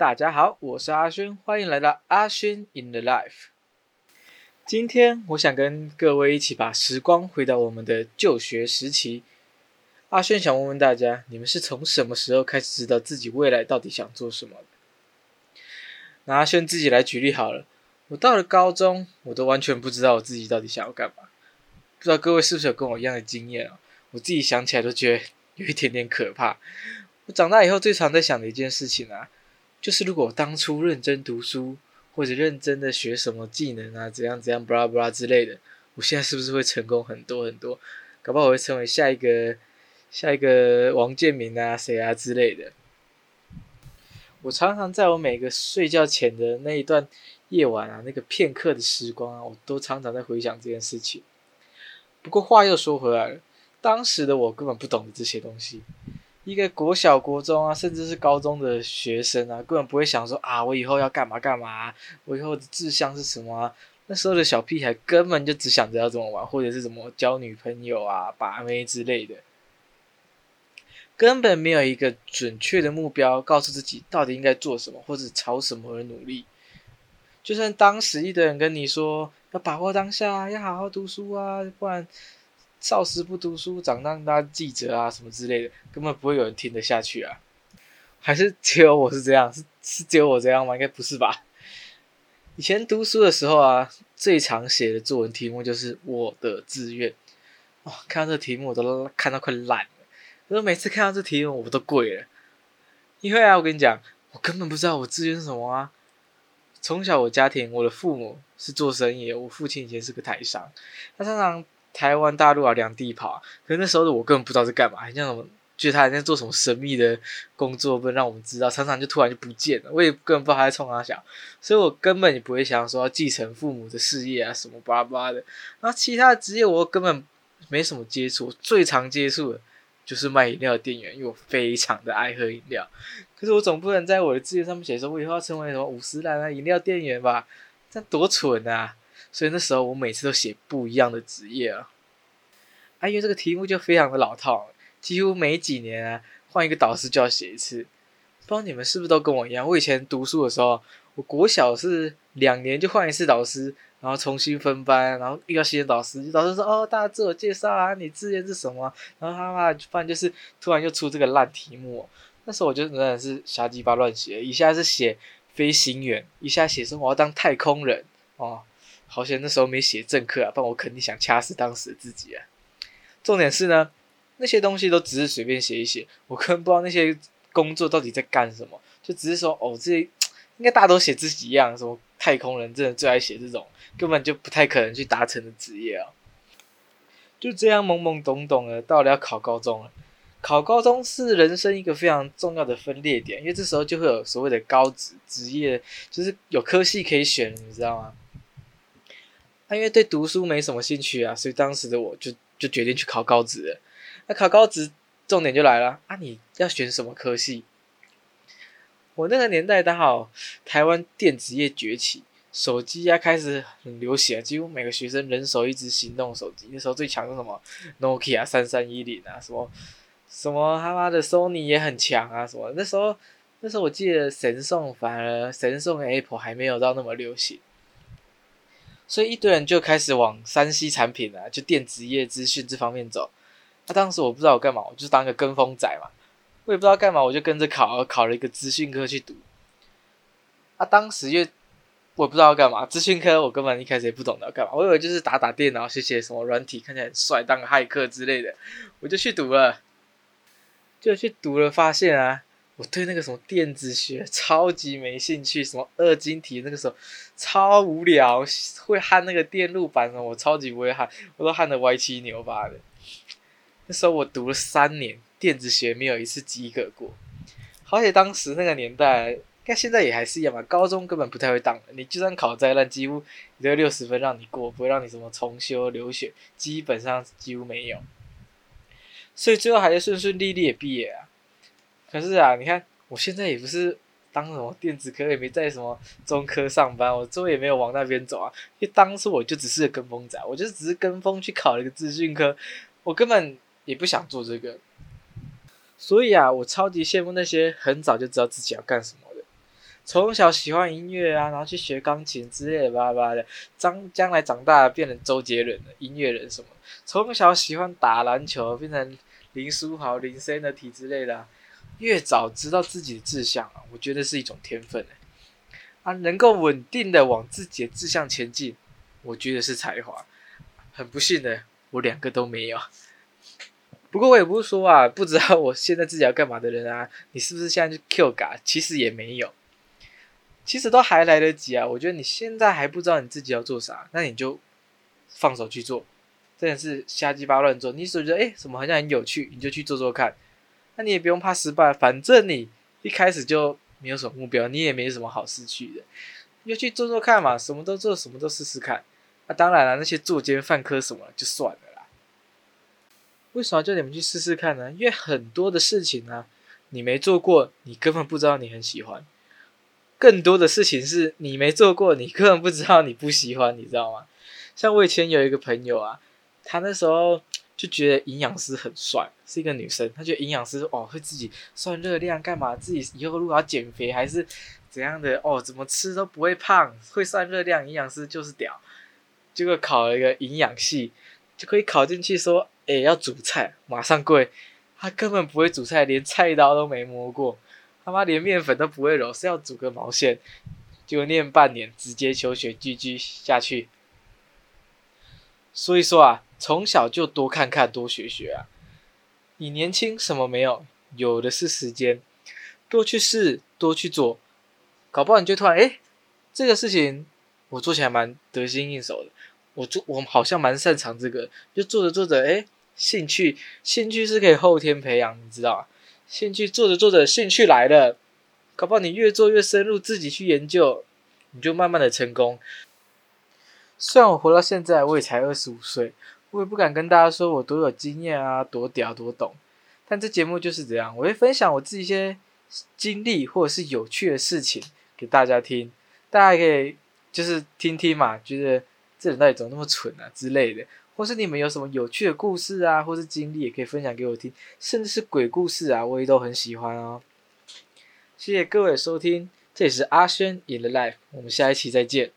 大家好，我是阿轩，欢迎来到阿轩 in the life。今天我想跟各位一起把时光回到我们的就学时期。阿轩想问问大家，你们是从什么时候开始知道自己未来到底想做什么的？那阿轩自己来举例好了。我到了高中，我都完全不知道我自己到底想要干嘛。不知道各位是不是有跟我一样的经验啊？我自己想起来都觉得有一点点可怕。我长大以后最常在想的一件事情啊，就是如果我当初认真读书，或者认真的学什么技能啊，怎样怎样，巴拉巴拉之类的，我现在是不是会成功很多很多？搞不好我会成为下一个下一个王建民啊，谁啊之类的。我常常在我每个睡觉前的那一段夜晚啊，那个片刻的时光啊，我都常常在回想这件事情。不过话又说回来了，当时的我根本不懂得这些东西。一个国小、国中啊，甚至是高中的学生啊，根本不会想说啊，我以后要干嘛干嘛，我以后的志向是什么？那时候的小屁孩根本就只想着要怎么玩，或者是怎么交女朋友啊、把妹之类的，根本没有一个准确的目标，告诉自己到底应该做什么，或者朝什么而努力。就算当时一堆人跟你说要把握当下，要好好读书啊，不然。少时不读书，长大当记者啊，什么之类的，根本不会有人听得下去啊！还是只有我是这样？是是只有我这样吗？应该不是吧？以前读书的时候啊，最常写的作文题目就是我的志愿。哦，看到这题目我都看到快烂了。可是每次看到这题目我都跪了，因为啊，我跟你讲，我根本不知道我志愿是什么啊。从小我家庭，我的父母是做生意，我父亲以前是个台商，他常常。台湾、大陆啊，两地跑。可是那时候的我根本不知道在干嘛，好像什么，觉得他在做什么神秘的工作，不能让我们知道。常常就突然就不见了，我也根本不知道他在冲哪想，所以我根本也不会想说要继承父母的事业啊，什么巴拉巴拉的。然后其他职业我根本没什么接触，最常接触的就是卖饮料的店员，因为我非常的爱喝饮料。可是我总不能在我的志愿上面写说，我以后要成为什么五十岚啊饮料店员吧？这多蠢啊！所以那时候我每次都写不一样的职业啊，啊，因为这个题目就非常的老套，几乎每几年啊换一个导师就要写一次。不知道你们是不是都跟我一样？我以前读书的时候，我国小是两年就换一次导师，然后重新分班，然后遇到新的导师，导师说：“哦，大家自我介绍啊，你志愿是什么？”然后他妈不然就是突然就出这个烂题目。那时候我就真的是瞎鸡巴乱写，一下是写飞行员，一下写说我要当太空人哦。好险那时候没写正课啊，不然我肯定想掐死当时的自己啊。重点是呢，那些东西都只是随便写一写，我根本不知道那些工作到底在干什么，就只是说哦，这应该大家都写自己一样，什么太空人真的最爱写这种，根本就不太可能去达成的职业啊。就这样懵懵懂懂的到了要考高中了，考高中是人生一个非常重要的分裂点，因为这时候就会有所谓的高职职业，就是有科系可以选，你知道吗？他因为对读书没什么兴趣啊，所以当时的我就就决定去考高职。那考高职重点就来了啊！你要选什么科系？我那个年代刚好台湾电子业崛起，手机啊开始很流行，几乎每个学生人手一只行动手机。那时候最强是什么？Nokia 三三一零啊，什么什么他妈的 Sony 也很强啊，什么那时候那时候我记得神送反而神送 Apple 还没有到那么流行。所以一堆人就开始往山西产品啊，就电子业资讯这方面走。那当时我不知道我干嘛，我就当个跟风仔嘛。我也不知道干嘛，我就跟着考，考了一个资讯科去读。啊，当时因为我不知道要干嘛，资讯科我根本一开始也不懂得要干嘛，我以为就是打打电脑、写写什么软体，看起来很帅，当个骇客之类的，我就去读了。就去读了，发现啊。我对那个什么电子学超级没兴趣，什么二晶体那个时候超无聊，会焊那个电路板的我超级不会焊，我都焊的歪七扭八的。那时候我读了三年电子学，没有一次及格过。而且当时那个年代，该现在也还是一样吧，高中根本不太会当，你就算考再烂，几乎只有六十分让你过，不会让你什么重修留学，基本上几乎没有。所以最后还是顺顺利利的毕业啊。可是啊，你看我现在也不是当什么电子科，也没在什么中科上班，我之后也没有往那边走啊。因为当初我就只是跟风仔，我就只是跟风去考了一个资讯科，我根本也不想做这个。所以啊，我超级羡慕那些很早就知道自己要干什么的。从小喜欢音乐啊，然后去学钢琴之类的巴拉巴拉的，将将来长大变成周杰伦的音乐人什么。从小喜欢打篮球，变成林书豪、林森的体之类的。越早知道自己的志向啊，我觉得是一种天分啊，能够稳定的往自己的志向前进，我觉得是才华。很不幸的，我两个都没有。不过我也不是说啊，不知道我现在自己要干嘛的人啊，你是不是现在就 Q 嘎？其实也没有，其实都还来得及啊。我觉得你现在还不知道你自己要做啥，那你就放手去做，真的是瞎鸡巴乱做。你总觉得哎，什么好像很有趣，你就去做做看。那你也不用怕失败，反正你一开始就没有什么目标，你也没什么好失去的，就去做做看嘛，什么都做，什么都试试看。那当然了，那些作奸犯科什么就算了啦。为什么叫你们去试试看呢？因为很多的事情呢，你没做过，你根本不知道你很喜欢；更多的事情是你没做过，你根本不知道你不喜欢，你知道吗？像我以前有一个朋友啊，他那时候。就觉得营养师很帅，是一个女生，她觉得营养师哦会自己算热量干嘛？自己以后如果要减肥还是怎样的哦，怎么吃都不会胖，会算热量，营养师就是屌。结果考了一个营养系，就可以考进去说，哎要煮菜，马上跪。他根本不会煮菜，连菜刀都没摸过，他妈连面粉都不会揉，是要煮个毛线？就念半年，直接求学 GG 下去。所以说啊。从小就多看看，多学学啊！你年轻什么没有，有的是时间，多去试，多去做，搞不好你就突然哎，这个事情我做起来蛮得心应手的，我做我好像蛮擅长这个，就做着做着哎，兴趣兴趣是可以后天培养，你知道吗？兴趣做着做着兴趣来了，搞不好你越做越深入，自己去研究，你就慢慢的成功。虽然我活到现在，我也才二十五岁。我也不敢跟大家说我多有经验啊，多屌多懂，但这节目就是这样，我会分享我自己一些经历或者是有趣的事情给大家听，大家可以就是听听嘛，觉得这人到底怎么那么蠢啊之类的，或是你们有什么有趣的故事啊，或是经历也可以分享给我听，甚至是鬼故事啊，我也都很喜欢哦。谢谢各位收听，这里是阿轩 in the life，我们下一期再见。